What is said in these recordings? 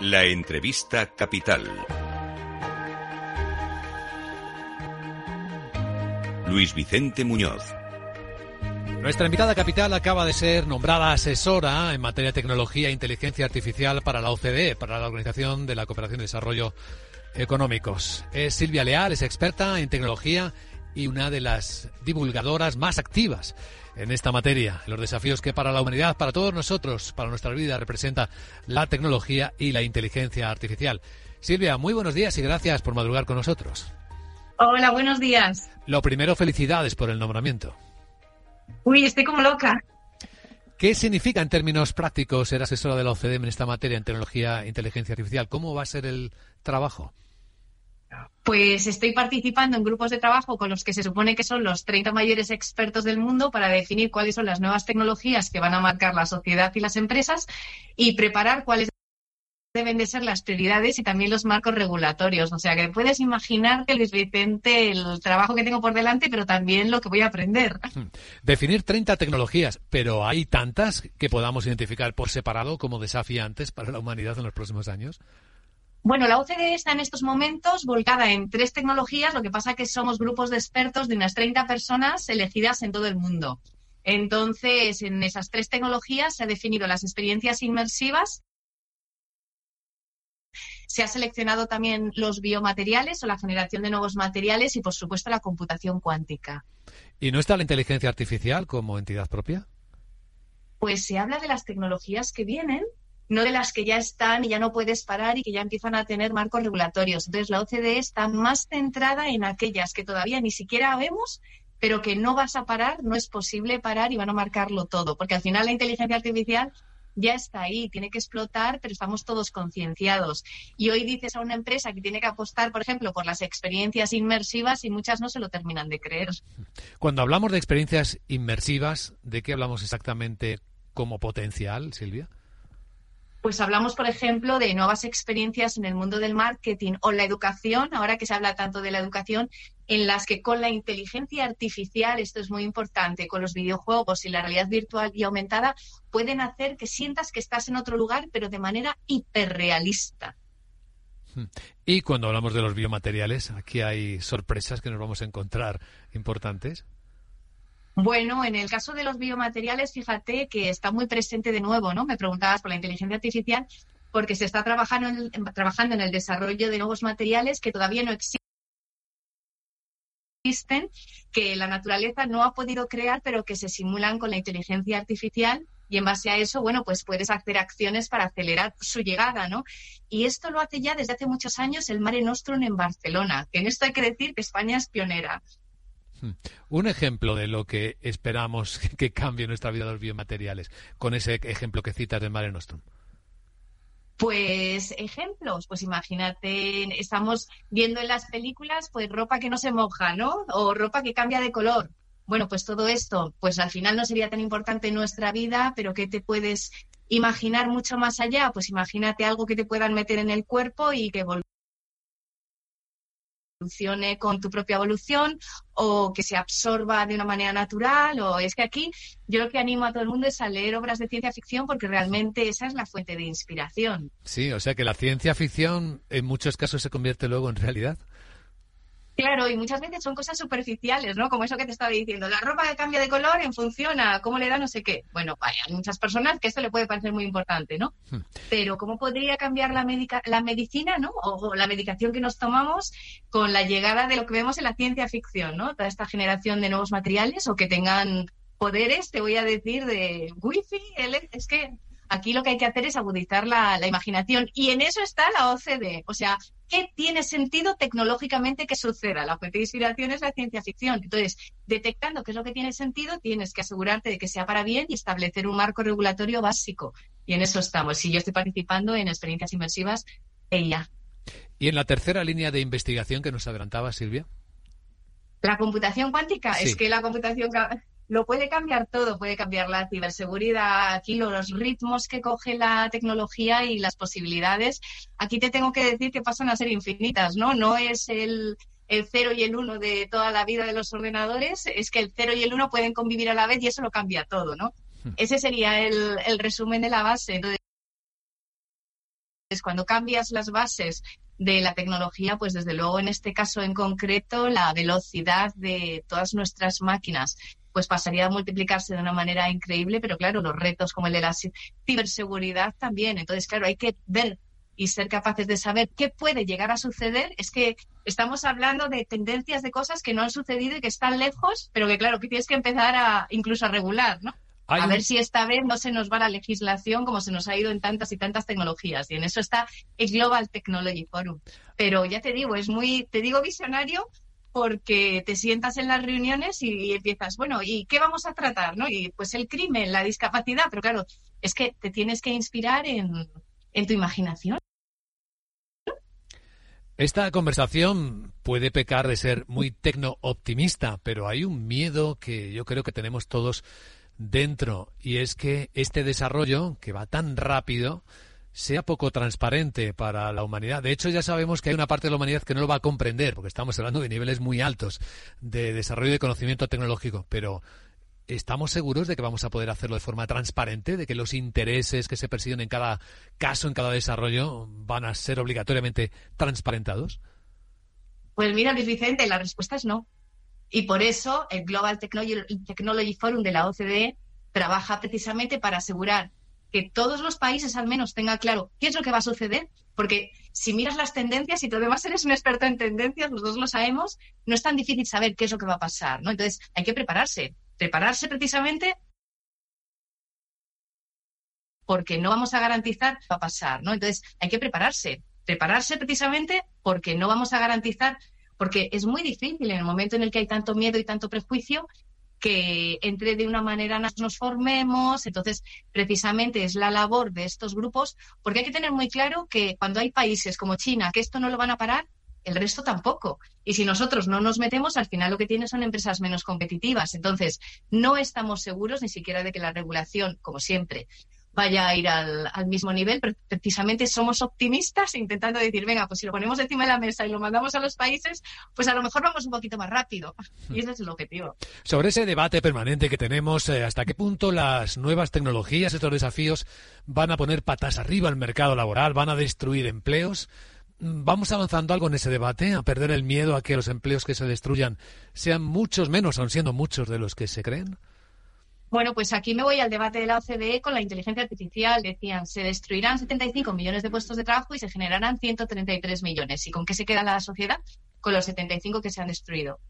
La entrevista capital. Luis Vicente Muñoz. Nuestra invitada capital acaba de ser nombrada asesora en materia de tecnología e inteligencia artificial para la OCDE, para la Organización de la Cooperación y Desarrollo Económicos. Es Silvia Leal, es experta en tecnología y una de las divulgadoras más activas en esta materia, los desafíos que para la humanidad, para todos nosotros, para nuestra vida, representa la tecnología y la inteligencia artificial. Silvia, muy buenos días y gracias por madrugar con nosotros. Hola, buenos días. Lo primero, felicidades por el nombramiento. Uy, estoy como loca. ¿Qué significa en términos prácticos ser asesora de la OCDE en esta materia, en tecnología e inteligencia artificial? ¿Cómo va a ser el trabajo? Pues estoy participando en grupos de trabajo con los que se supone que son los 30 mayores expertos del mundo para definir cuáles son las nuevas tecnologías que van a marcar la sociedad y las empresas y preparar cuáles deben de ser las prioridades y también los marcos regulatorios. O sea que puedes imaginar que Luis Vicente el trabajo que tengo por delante, pero también lo que voy a aprender. Definir 30 tecnologías, pero hay tantas que podamos identificar por separado como desafiantes para la humanidad en los próximos años. Bueno, la OCDE está en estos momentos volcada en tres tecnologías, lo que pasa que somos grupos de expertos de unas 30 personas elegidas en todo el mundo. Entonces, en esas tres tecnologías se han definido las experiencias inmersivas, se ha seleccionado también los biomateriales o la generación de nuevos materiales y, por supuesto, la computación cuántica. ¿Y no está la inteligencia artificial como entidad propia? Pues se habla de las tecnologías que vienen, no de las que ya están y ya no puedes parar y que ya empiezan a tener marcos regulatorios. Entonces, la OCDE está más centrada en aquellas que todavía ni siquiera vemos, pero que no vas a parar, no es posible parar y van a marcarlo todo, porque al final la inteligencia artificial ya está ahí, tiene que explotar, pero estamos todos concienciados. Y hoy dices a una empresa que tiene que apostar, por ejemplo, por las experiencias inmersivas y muchas no se lo terminan de creer. Cuando hablamos de experiencias inmersivas, ¿de qué hablamos exactamente como potencial, Silvia? Pues hablamos, por ejemplo, de nuevas experiencias en el mundo del marketing o la educación, ahora que se habla tanto de la educación, en las que con la inteligencia artificial, esto es muy importante, con los videojuegos y la realidad virtual y aumentada, pueden hacer que sientas que estás en otro lugar, pero de manera hiperrealista. Y cuando hablamos de los biomateriales, aquí hay sorpresas que nos vamos a encontrar importantes. Bueno, en el caso de los biomateriales, fíjate que está muy presente de nuevo, ¿no? Me preguntabas por la inteligencia artificial, porque se está trabajando en, trabajando en el desarrollo de nuevos materiales que todavía no existen, que la naturaleza no ha podido crear, pero que se simulan con la inteligencia artificial y en base a eso, bueno, pues puedes hacer acciones para acelerar su llegada, ¿no? Y esto lo hace ya desde hace muchos años el Mare Nostrum en Barcelona, que en esto hay que decir que España es pionera. Hmm. Un ejemplo de lo que esperamos que cambie nuestra vida los biomateriales, con ese ejemplo que citas de Mare Nostrum. Pues ejemplos, pues imagínate, estamos viendo en las películas pues ropa que no se moja, ¿no? O ropa que cambia de color. Bueno, pues todo esto, pues al final no sería tan importante en nuestra vida, pero ¿qué te puedes imaginar mucho más allá? Pues imagínate algo que te puedan meter en el cuerpo y que evolucione con tu propia evolución o que se absorba de una manera natural o es que aquí yo lo que animo a todo el mundo es a leer obras de ciencia ficción porque realmente esa es la fuente de inspiración. Sí, o sea que la ciencia ficción en muchos casos se convierte luego en realidad. Claro, y muchas veces son cosas superficiales, ¿no? Como eso que te estaba diciendo, la ropa que cambia de color en función a cómo le da no sé qué. Bueno, hay muchas personas que esto le puede parecer muy importante, ¿no? Hmm. Pero ¿cómo podría cambiar la, la medicina, ¿no? O, la medicación que nos tomamos con la llegada de lo que vemos en la ciencia ficción, ¿no? Toda esta generación de nuevos materiales o que tengan poderes, te voy a decir, de wifi, es que Aquí lo que hay que hacer es agudizar la, imaginación y en eso está la OCDE. O sea, ¿qué tiene sentido tecnológicamente que suceda? La fuente de inspiración es la ciencia ficción. Entonces, detectando qué es lo que tiene sentido, tienes que asegurarte de que sea para bien y establecer un marco regulatorio básico. Y en eso estamos. Y yo estoy participando en experiencias inmersivas e ya. ¿Y en la tercera línea de investigación que nos adelantaba, Silvia? La computación cuántica. Es que la computación lo puede cambiar todo, puede cambiar la ciberseguridad, aquí los ritmos que coge la tecnología y las posibilidades. Aquí te tengo que decir que pasan a ser infinitas, ¿no? No es el, el 0 y el 1 de toda la vida de los ordenadores, es que el 0 y el 1 pueden convivir a la vez y eso lo cambia todo, ¿no? Hmm. Ese sería el, el resumen de la base. cuando cambias las bases de la tecnología, pues desde luego en este caso en concreto, la velocidad de todas nuestras máquinas pues pasaría a multiplicarse de una manera increíble, pero claro, los retos como el de la ciberseguridad también. Entonces, claro, hay que ver y ser capaces de saber qué puede llegar a suceder. Es que estamos hablando de tendencias de cosas que no han sucedido y que están lejos, pero que claro, que tienes que empezar a incluso a regular, ¿no? A ver si esta vez no se nos va la legislación como se nos ha ido en tantas y tantas tecnologías. Y en eso está el Global Technology Forum. Pero ya te digo, es muy, te digo visionario porque te sientas en las reuniones y, empiezas, bueno, ¿y qué vamos a tratar? ¿no? Y pues el crimen, la discapacidad, pero claro, es que te tienes que inspirar en, en tu imaginación. Esta conversación puede pecar de ser muy tecno-optimista, pero hay un miedo que yo creo que tenemos todos dentro y es que este desarrollo que va tan rápido sea poco transparente para la humanidad. De hecho, ya sabemos que hay una parte de la humanidad que no lo va a comprender, porque estamos hablando de niveles muy altos de desarrollo de conocimiento tecnológico, pero ¿estamos seguros de que vamos a poder hacerlo de forma transparente, de que los intereses que se persiguen en cada caso, en cada desarrollo, van a ser obligatoriamente transparentados? Pues mira, Luis Vicente, la respuesta es no. Y por eso el Global Technology Forum de la OCDE trabaja precisamente para asegurar que todos los países al menos tengan claro qué es lo que va a suceder, porque si miras las tendencias y tú además eres un experto en tendencias, los dos lo sabemos, no es tan difícil saber qué es lo que va a pasar, ¿no? Entonces hay que prepararse, prepararse precisamente porque no vamos a garantizar qué va a pasar, ¿no? Entonces hay que prepararse, prepararse precisamente porque no vamos a garantizar porque es muy difícil en el momento en el que hay tanto miedo y tanto prejuicio que entre de una manera nos formemos. Entonces, precisamente es la labor de estos grupos, porque hay que tener muy claro que cuando hay países como China que esto no lo van a parar, el resto tampoco. Y si nosotros no nos metemos, al final lo que tiene son empresas menos competitivas. Entonces, no estamos seguros ni siquiera de que la regulación, como siempre, vaya a ir al, mismo nivel, pero precisamente somos optimistas intentando decir, venga, pues si lo ponemos encima de la mesa y lo mandamos a los países, pues a lo mejor vamos un poquito más rápido. Y ese es el objetivo. Sobre ese debate permanente que tenemos, eh, ¿hasta qué punto las nuevas tecnologías, estos desafíos, van a poner patas arriba al mercado laboral, van a destruir empleos? ¿Vamos avanzando algo en ese debate, a perder el miedo a que los empleos que se destruyan sean muchos menos, aun siendo muchos de los que se creen? Bueno, pues aquí me voy al debate de la OCDE con la inteligencia artificial. Decían, se destruirán 75 millones de puestos de trabajo y se generarán 133 millones. ¿Y con qué se queda la sociedad? Con los 75 que se han destruido.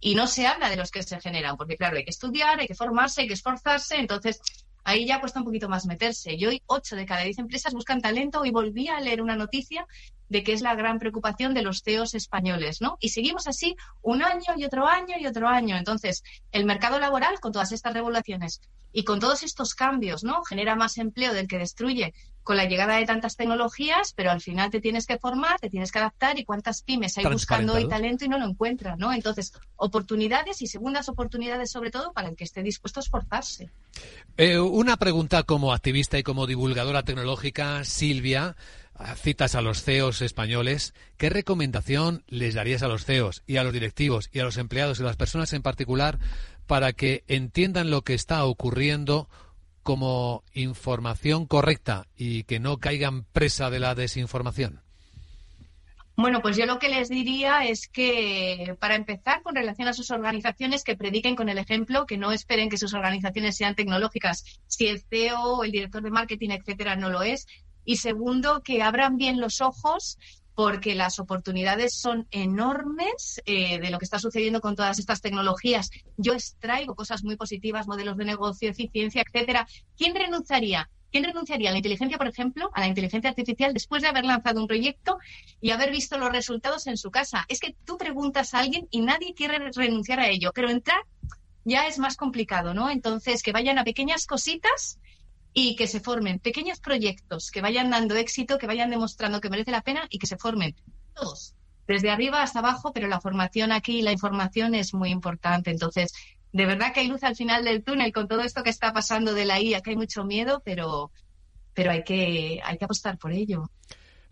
Y no se habla de los que se generan, porque claro, hay que estudiar, hay que formarse, hay que esforzarse. Entonces, ahí ya cuesta un poquito más meterse. Y hoy 8 de cada 10 empresas buscan talento y volví a leer una noticia de que es la gran preocupación de los CEOs españoles, ¿no? Y seguimos así un año y otro año y otro año. Entonces, el mercado laboral, con todas estas regulaciones y con todos estos cambios, ¿no? Genera más empleo del que destruye con la llegada de tantas tecnologías, pero al final te tienes que formar, te tienes que adaptar y cuántas pymes hay buscando hoy talento y no lo encuentran, ¿no? Entonces, oportunidades y segundas oportunidades sobre todo para el que esté dispuesto a esforzarse. Eh, una pregunta como activista y como divulgadora tecnológica, Silvia citas a los CEOs españoles, ¿qué recomendación les darías a los CEOs y a los directivos y a los empleados y a las personas en particular para que entiendan lo que está ocurriendo como información correcta y que no caigan presa de la desinformación? Bueno, pues yo lo que les diría es que, para empezar, con relación a sus organizaciones, que prediquen con el ejemplo, que no esperen que sus organizaciones sean tecnológicas. Si el CEO el director de marketing, etcétera, no lo es, y segundo, que abran bien los ojos porque las oportunidades son enormes eh, de lo que está sucediendo con todas estas tecnologías. Yo extraigo cosas muy positivas, modelos de negocio, eficiencia, etcétera. ¿Quién renunciaría? ¿Quién renunciaría a la inteligencia, por ejemplo, a la inteligencia artificial después de haber lanzado un proyecto y haber visto los resultados en su casa? Es que tú preguntas a alguien y nadie quiere renunciar a ello, pero entrar ya es más complicado, ¿no? Entonces, que vayan a pequeñas cositas y que se formen pequeños proyectos que vayan dando éxito, que vayan demostrando que merece la pena y que se formen todos, desde arriba hasta abajo, pero la formación aquí, la información es muy importante. Entonces, de verdad que hay luz al final del túnel con todo esto que está pasando de la IA, que hay mucho miedo, pero, pero hay, que, hay que apostar por ello.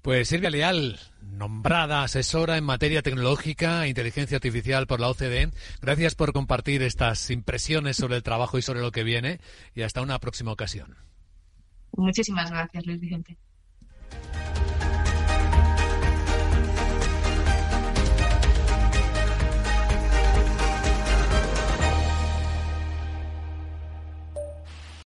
Pues Silvia Leal, nombrada asesora en materia tecnológica e inteligencia artificial por la OCDE, gracias por compartir estas impresiones sobre el trabajo y sobre lo que viene y hasta una próxima ocasión. Muchísimas gracias, Luis Vicente.